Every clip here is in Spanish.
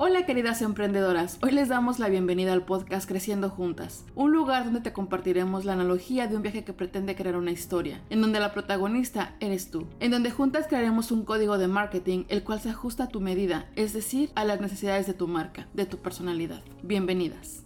Hola queridas emprendedoras, hoy les damos la bienvenida al podcast Creciendo Juntas, un lugar donde te compartiremos la analogía de un viaje que pretende crear una historia, en donde la protagonista eres tú, en donde juntas crearemos un código de marketing el cual se ajusta a tu medida, es decir, a las necesidades de tu marca, de tu personalidad. Bienvenidas.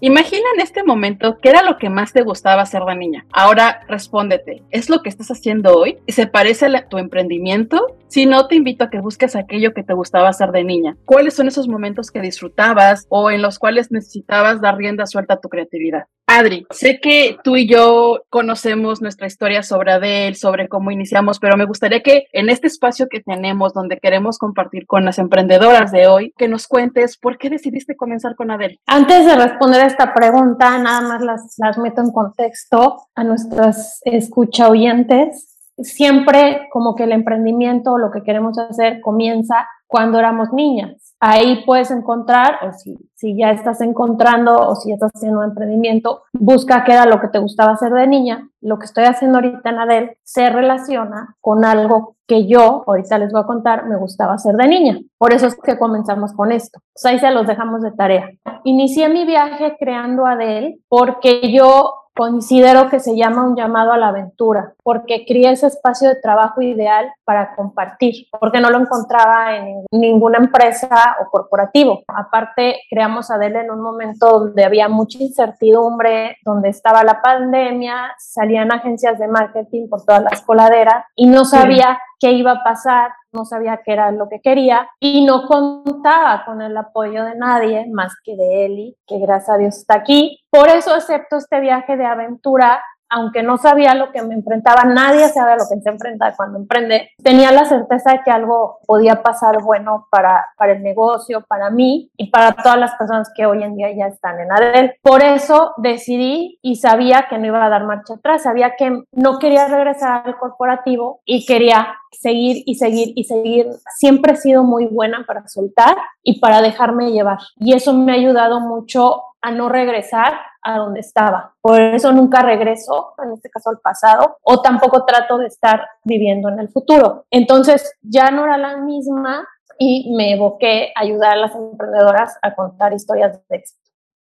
Imagina en este momento qué era lo que más te gustaba hacer de niña. Ahora respóndete, ¿es lo que estás haciendo hoy? ¿Se parece a tu emprendimiento? Si no, te invito a que busques aquello que te gustaba hacer de niña. ¿Cuáles son esos momentos que disfrutabas o en los cuales necesitabas dar rienda suelta a tu creatividad? Adri, sé que tú y yo conocemos nuestra historia sobre Adele, sobre cómo iniciamos, pero me gustaría que en este espacio que tenemos, donde queremos compartir con las emprendedoras de hoy, que nos cuentes por qué decidiste comenzar con Adele. Antes de responder esta pregunta, nada más las, las meto en contexto a nuestras escucha oyentes. Siempre como que el emprendimiento, lo que queremos hacer, comienza cuando éramos niñas ahí puedes encontrar, o si, si ya estás encontrando o si ya estás haciendo un emprendimiento, busca qué era lo que te gustaba hacer de niña. Lo que estoy haciendo ahorita en Adel se relaciona con algo que yo, ahorita les voy a contar, me gustaba hacer de niña. Por eso es que comenzamos con esto. Pues ahí se los dejamos de tarea. Inicié mi viaje creando Adel porque yo considero que se llama un llamado a la aventura, porque crié ese espacio de trabajo ideal para compartir, porque no lo encontraba en ninguna empresa o corporativo. Aparte, creamos Adele en un momento donde había mucha incertidumbre, donde estaba la pandemia, salían agencias de marketing por todas las coladeras y no sabía qué iba a pasar, no sabía qué era lo que quería y no contaba con el apoyo de nadie más que de Eli, que gracias a Dios está aquí. Por eso acepto este viaje de aventura aunque no sabía lo que me enfrentaba, nadie sabe a lo que se enfrenta cuando emprende, tenía la certeza de que algo podía pasar bueno para, para el negocio, para mí y para todas las personas que hoy en día ya están en Adel. Por eso decidí y sabía que no iba a dar marcha atrás, sabía que no quería regresar al corporativo y quería seguir y seguir y seguir. Siempre he sido muy buena para soltar y para dejarme llevar. Y eso me ha ayudado mucho a no regresar a donde estaba. Por eso nunca regreso, en este caso al pasado, o tampoco trato de estar viviendo en el futuro. Entonces ya no era la misma y me evoqué ayudar a las emprendedoras a contar historias de éxito.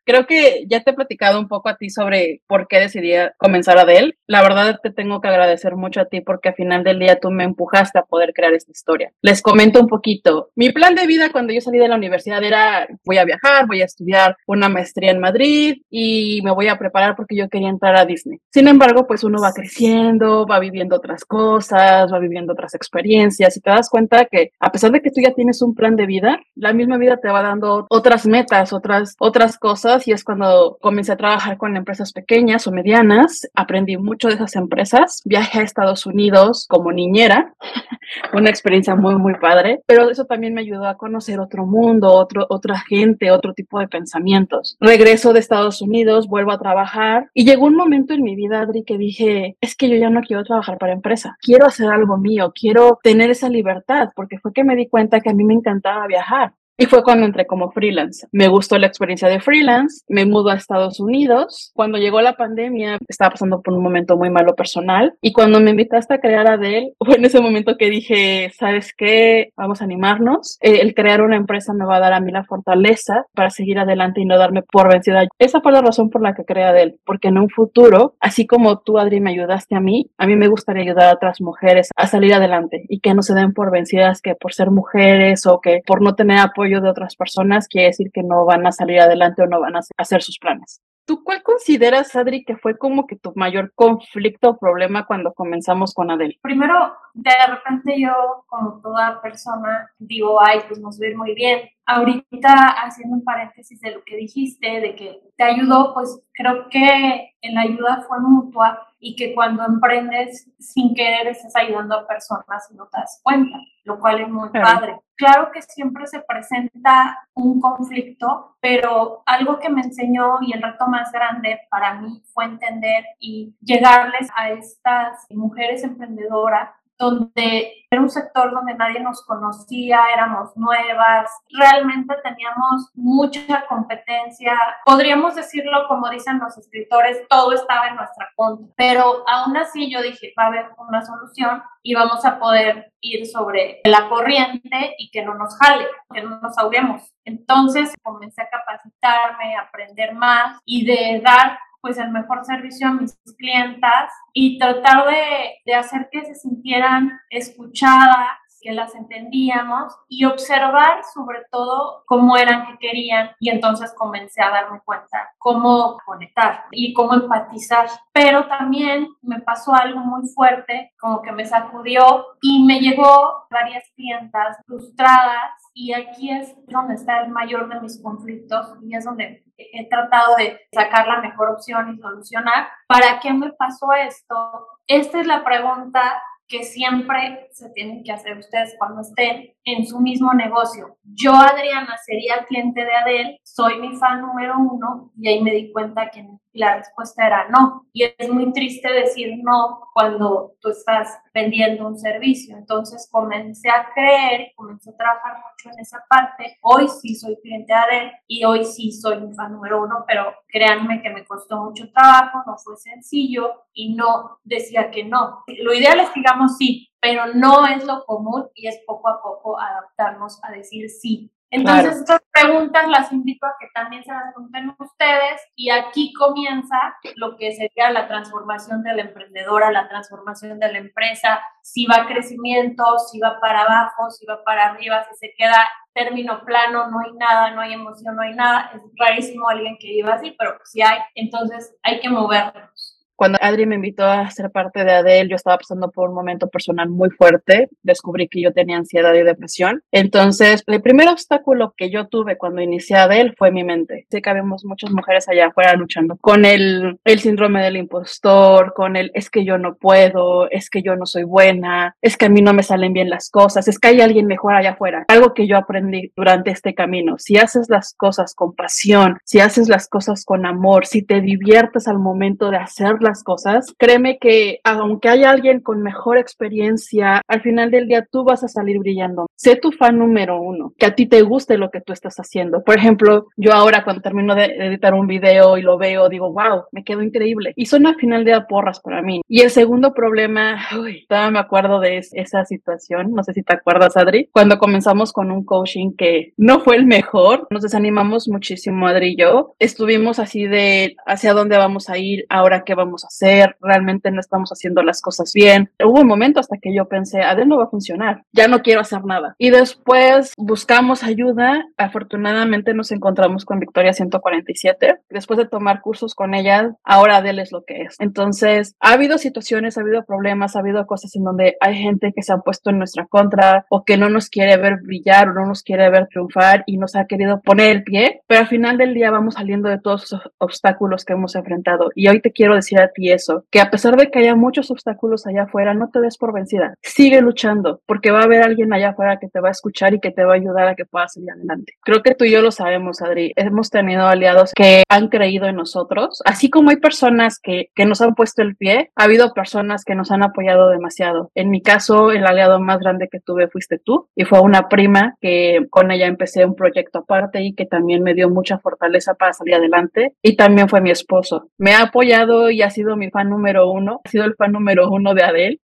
Creo que ya te he platicado un poco a ti sobre por qué decidí comenzar Adele. La verdad te tengo que agradecer mucho a ti porque al final del día tú me empujaste a poder crear esta historia. Les comento un poquito. Mi plan de vida cuando yo salí de la universidad era voy a viajar, voy a estudiar una maestría en Madrid y me voy a preparar porque yo quería entrar a Disney. Sin embargo, pues uno va creciendo, va viviendo otras cosas, va viviendo otras experiencias y te das cuenta que a pesar de que tú ya tienes un plan de vida, la misma vida te va dando otras metas, otras otras cosas y es cuando comencé a trabajar con empresas pequeñas o medianas. Aprendí mucho de esas empresas. Viajé a Estados Unidos como niñera, una experiencia muy, muy padre, pero eso también me ayudó a conocer otro mundo, otro, otra gente, otro tipo de pensamientos. Regreso de Estados Unidos, vuelvo a trabajar y llegó un momento en mi vida, Adri, que dije, es que yo ya no quiero trabajar para empresa, quiero hacer algo mío, quiero tener esa libertad, porque fue que me di cuenta que a mí me encantaba viajar. Y fue cuando entré como freelance. Me gustó la experiencia de freelance, me mudo a Estados Unidos. Cuando llegó la pandemia, estaba pasando por un momento muy malo personal. Y cuando me invitaste a crear Adele, fue en ese momento que dije, ¿sabes qué? Vamos a animarnos. Eh, el crear una empresa me va a dar a mí la fortaleza para seguir adelante y no darme por vencida. Esa fue la razón por la que creé Adele, porque en un futuro, así como tú, Adri, me ayudaste a mí, a mí me gustaría ayudar a otras mujeres a salir adelante y que no se den por vencidas que por ser mujeres o que por no tener apoyo de otras personas quiere decir que no van a salir adelante o no van a hacer sus planes. ¿Tú cuál consideras, Adri, que fue como que tu mayor conflicto o problema cuando comenzamos con Adel? Primero, de repente yo, como toda persona, digo, ay, pues nos ve muy bien. Ahorita, haciendo un paréntesis de lo que dijiste, de que te ayudó, pues creo que la ayuda fue mutua y que cuando emprendes sin querer estás ayudando a personas y no te das cuenta, lo cual es muy padre. Claro que siempre se presenta un conflicto, pero algo que me enseñó y el reto más grande para mí fue entender y llegarles a estas mujeres emprendedoras donde era un sector donde nadie nos conocía, éramos nuevas, realmente teníamos mucha competencia. Podríamos decirlo como dicen los escritores, todo estaba en nuestra contra, pero aún así yo dije, va a haber una solución y vamos a poder ir sobre la corriente y que no nos jale, que no nos ahoguemos. Entonces comencé a capacitarme, a aprender más y de dar pues el mejor servicio a mis clientas y tratar de, de hacer que se sintieran escuchadas, que las entendíamos y observar sobre todo cómo eran que querían y entonces comencé a darme cuenta cómo conectar y cómo empatizar. Pero también me pasó algo muy fuerte, como que me sacudió y me llegó varias clientas frustradas y aquí es donde está el mayor de mis conflictos y es donde he tratado de sacar la mejor opción y solucionar. ¿Para qué me pasó esto? Esta es la pregunta que siempre se tienen que hacer ustedes cuando estén en su mismo negocio. Yo, Adriana, sería cliente de Adel, soy mi fan número uno y ahí me di cuenta que la respuesta era no. Y es muy triste decir no cuando tú estás vendiendo un servicio. Entonces comencé a creer comencé a trabajar mucho en esa parte. Hoy sí soy cliente de Adel y hoy sí soy mi fan número uno, pero créanme que me costó mucho trabajo, no fue sencillo y no decía que no. Lo ideal es que digamos sí, pero no es lo común y es poco a poco adaptarnos a decir sí. Entonces, estas preguntas las invito a que también se las pregunten ustedes y aquí comienza lo que sería la transformación de la emprendedora, la transformación de la empresa, si va a crecimiento, si va para abajo, si va para arriba, si se queda término plano, no hay nada, no hay emoción, no hay nada. Es rarísimo alguien que viva así, pero si hay, entonces hay que movernos. Cuando Adri me invitó a ser parte de Adele, yo estaba pasando por un momento personal muy fuerte. Descubrí que yo tenía ansiedad y depresión. Entonces, el primer obstáculo que yo tuve cuando inicié Adele fue mi mente. Sé que habemos muchas mujeres allá afuera luchando con el, el síndrome del impostor, con el es que yo no puedo, es que yo no soy buena, es que a mí no me salen bien las cosas, es que hay alguien mejor allá afuera. Algo que yo aprendí durante este camino. Si haces las cosas con pasión, si haces las cosas con amor, si te diviertes al momento de hacerlas, las cosas, créeme que aunque haya alguien con mejor experiencia, al final del día tú vas a salir brillando. Sé tu fan número uno, que a ti te guste lo que tú estás haciendo. Por ejemplo, yo ahora cuando termino de editar un video y lo veo, digo, wow, me quedó increíble. Y son al final de porras para mí. Y el segundo problema, uy, todavía me acuerdo de esa situación, no sé si te acuerdas, Adri, cuando comenzamos con un coaching que no fue el mejor, nos desanimamos muchísimo, Adri y yo. Estuvimos así de hacia dónde vamos a ir, ahora qué vamos hacer, realmente no estamos haciendo las cosas bien. Hubo un momento hasta que yo pensé, Adel no va a funcionar, ya no quiero hacer nada. Y después buscamos ayuda, afortunadamente nos encontramos con Victoria 147. Después de tomar cursos con ella, ahora Adel es lo que es. Entonces, ha habido situaciones, ha habido problemas, ha habido cosas en donde hay gente que se ha puesto en nuestra contra o que no nos quiere ver brillar o no nos quiere ver triunfar y nos ha querido poner el pie, pero al final del día vamos saliendo de todos esos obstáculos que hemos enfrentado. Y hoy te quiero decir a ti eso, que a pesar de que haya muchos obstáculos allá afuera, no te des por vencida. Sigue luchando, porque va a haber alguien allá afuera que te va a escuchar y que te va a ayudar a que puedas salir adelante. Creo que tú y yo lo sabemos, Adri. Hemos tenido aliados que han creído en nosotros, así como hay personas que, que nos han puesto el pie, ha habido personas que nos han apoyado demasiado. En mi caso, el aliado más grande que tuve fuiste tú y fue una prima que con ella empecé un proyecto aparte y que también me dio mucha fortaleza para salir adelante y también fue mi esposo. Me ha apoyado y ha sido mi fan número uno, ha sido el fan número uno de Adele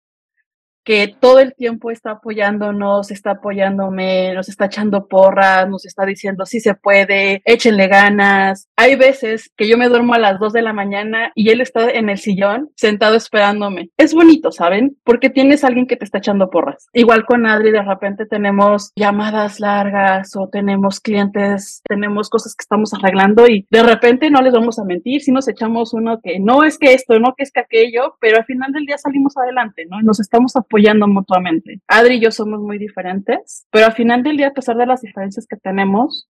que todo el tiempo está apoyándonos, está apoyándome, nos está echando porras, nos está diciendo sí se puede, échenle ganas. Hay veces que yo me duermo a las 2 de la mañana y él está en el sillón sentado esperándome. Es bonito, ¿saben? Porque tienes a alguien que te está echando porras. Igual con Adri, de repente tenemos llamadas largas o tenemos clientes, tenemos cosas que estamos arreglando y de repente no les vamos a mentir, si nos echamos uno que no es que esto, no que es que aquello, pero al final del día salimos adelante, ¿no? Nos estamos apoyando apoyando mutuamente. Adri y yo somos muy diferentes, pero al final del día, a pesar de las diferencias que tenemos,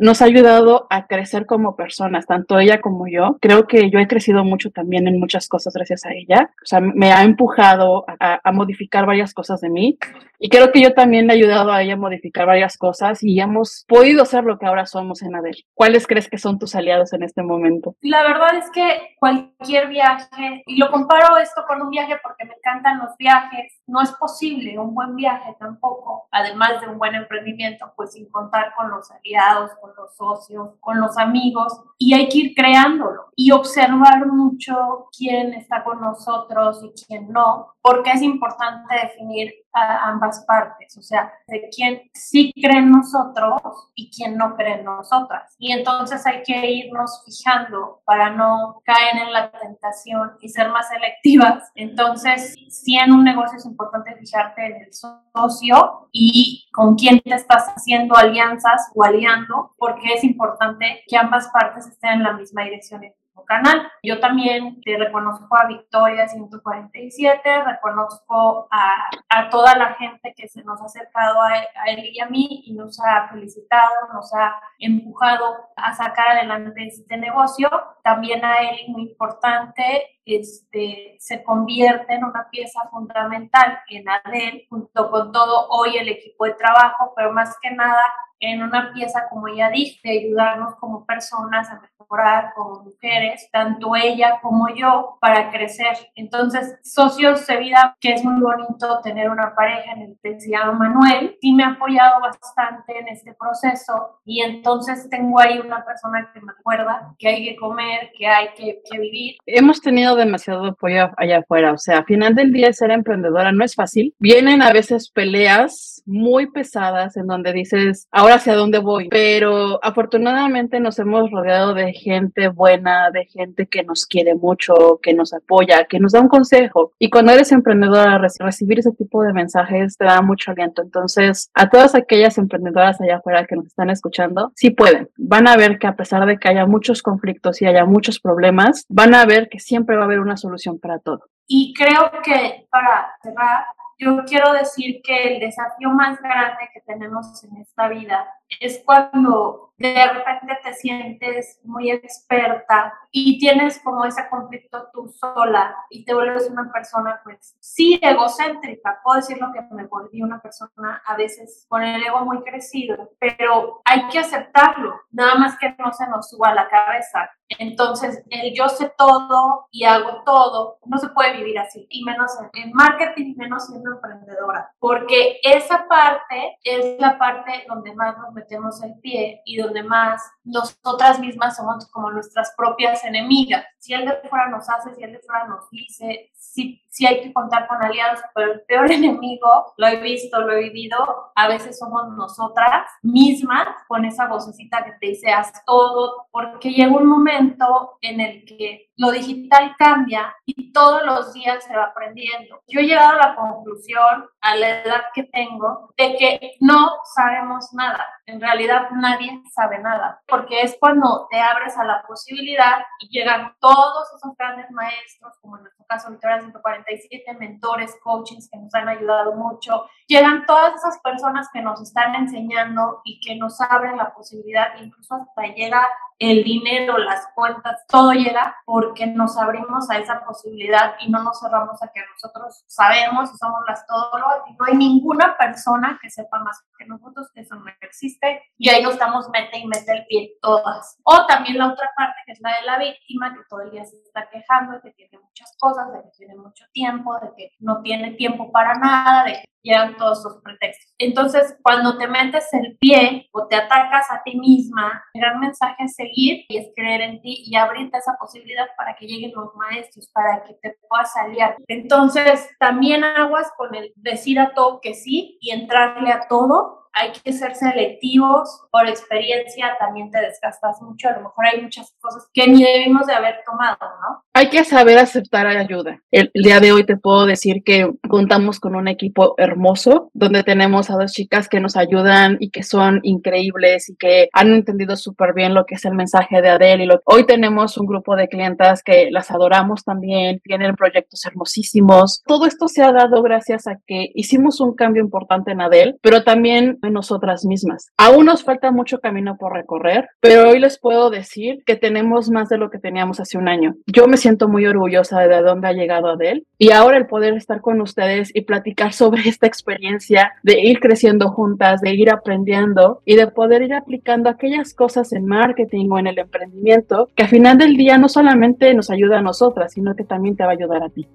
nos ha ayudado a crecer como personas, tanto ella como yo. Creo que yo he crecido mucho también en muchas cosas gracias a ella. O sea, me ha empujado a, a, modificar varias cosas de mí y creo que yo también le he ayudado a ella a modificar varias cosas y hemos podido ser lo que ahora somos en Adel. ¿Cuáles crees que son tus aliados en este momento? La verdad es que cualquier viaje, y lo comparo esto con un viaje porque me encantan los viajes, no es posible un buen viaje tampoco, además de un buen emprendimiento, pues sin contar con los aliados, con los socios, con los amigos, y hay que ir creándolo y observar mucho quién está con nosotros y quién no, porque es importante definir a ambas partes, o sea, de quién sí cree en nosotros y quién no cree en nosotras. Y entonces hay que irnos fijando para no caer en la tentación y ser más selectivas. Entonces, sí en un negocio es importante fijarte en el socio y con quién te estás haciendo alianzas o aliando, porque es importante que ambas partes estén en la misma dirección canal. Yo también te reconozco a Victoria 147, reconozco a, a, toda la gente que se nos ha acercado a, a, él y a mí y nos ha felicitado, nos ha empujado a sacar adelante este negocio. También a él, muy importante, este, se convierte en una pieza fundamental en ADEL, junto con todo hoy el equipo de trabajo, pero más que nada en una pieza, como ya dije, de ayudarnos como personas a mejorar como mujeres, tanto ella como yo, para crecer. Entonces, socios de vida, que es muy bonito tener una pareja en el llama Manuel, sí me ha apoyado bastante en este proceso y entonces tengo ahí una persona que me acuerda que hay que comer, que hay que, que vivir. Hemos tenido demasiado apoyo allá afuera, o sea, al final del día ser emprendedora no es fácil. Vienen a veces peleas muy pesadas en donde dices, ahora hacia dónde voy. Pero afortunadamente nos hemos rodeado de gente buena, de gente que nos quiere mucho, que nos apoya, que nos da un consejo. Y cuando eres emprendedora, recibir ese tipo de mensajes te da mucho aliento. Entonces, a todas aquellas emprendedoras allá afuera que nos están escuchando, sí pueden. Van a ver que a pesar de que haya muchos conflictos y haya muchos problemas, van a ver que siempre haber una solución para todo. Y creo que para cerrar, yo quiero decir que el desafío más grande que tenemos en esta vida es cuando de repente te sientes muy experta y tienes como ese conflicto tú sola y te vuelves una persona, pues sí, egocéntrica. Puedo decir lo que me volví una persona a veces con el ego muy crecido, pero hay que aceptarlo, nada más que no se nos suba la cabeza. Entonces, el yo sé todo y hago todo, no se puede vivir así, y menos en, marketing, menos siendo emprendedora, porque esa parte es la parte donde más nos metemos el pie y donde más nosotras mismas somos como nuestras propias enemigas. Si el de fuera nos hace, si el de fuera nos dice, si, si hay que contar con aliados, pero el peor enemigo, lo he visto, lo he vivido, a veces somos nosotras mismas con esa vocecita que te dice haz todo, porque llega un momento en el que lo digital cambia y todos los días se va aprendiendo. Yo he llegado a la conclusión, a la edad que tengo, de que no sabemos nada. En realidad nadie sabe nada, porque es cuando te abres a la posibilidad y llegan todos esos grandes maestros, como en nuestro caso Victoria 147, mentores, coachings que nos han ayudado mucho. Llegan todas esas personas que nos están enseñando y que nos abren la posibilidad, incluso hasta llega el dinero, las cuentas, todo llega porque nos abrimos a esa posibilidad y no nos cerramos a que nosotros sabemos y somos las todo y no hay ninguna persona que sepa más que nosotros, que eso no existe y ahí nos estamos mete y mete el pie todas. O también la otra parte que es la de la víctima que todo el día se está quejando de que tiene muchas cosas, de que tiene mucho tiempo, de que no tiene tiempo para nada, de que llegan todos los pretextos. Entonces, cuando te metes el pie o te atacas a ti misma, el gran mensaje es seguir y es creer en ti y abrirte esa posibilidad para que lleguen los maestros, para que te puedas aliar. Entonces, también aguas con el decir a todo que sí y entrarle a todo hay que ser selectivos, por experiencia también te desgastas mucho, a lo mejor hay muchas cosas que ni debimos de haber tomado, ¿no? Hay que saber aceptar ayuda. El, día de hoy te puedo decir que contamos con un equipo hermoso, donde tenemos a dos chicas que nos ayudan y que son increíbles y que han entendido súper bien lo que es el mensaje de Adele. Y hoy tenemos un grupo de clientas que las adoramos también, tienen proyectos hermosísimos. Todo esto se ha dado gracias a que hicimos un cambio importante en Adele, pero también en nosotras mismas. Aún nos falta mucho camino por recorrer, pero hoy les puedo decir que tenemos más de lo que teníamos hace un año. Yo me siento muy orgullosa de dónde ha llegado Adel y ahora el poder estar con ustedes y platicar sobre esta experiencia de ir creciendo juntas, de ir aprendiendo y de poder ir aplicando aquellas cosas en marketing o en el emprendimiento que al final del día no solamente nos ayuda a nosotras, sino que también te va a ayudar a ti.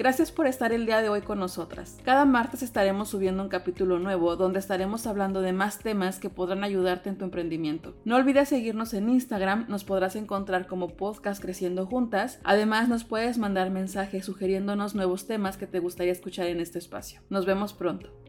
Gracias por estar el día de hoy con nosotras. Cada martes estaremos subiendo un capítulo nuevo donde estaremos hablando de más temas que podrán ayudarte en tu emprendimiento. No olvides seguirnos en Instagram, nos podrás encontrar como podcast Creciendo Juntas. Además, nos puedes mandar mensajes sugiriéndonos nuevos temas que te gustaría escuchar en este espacio. Nos vemos pronto.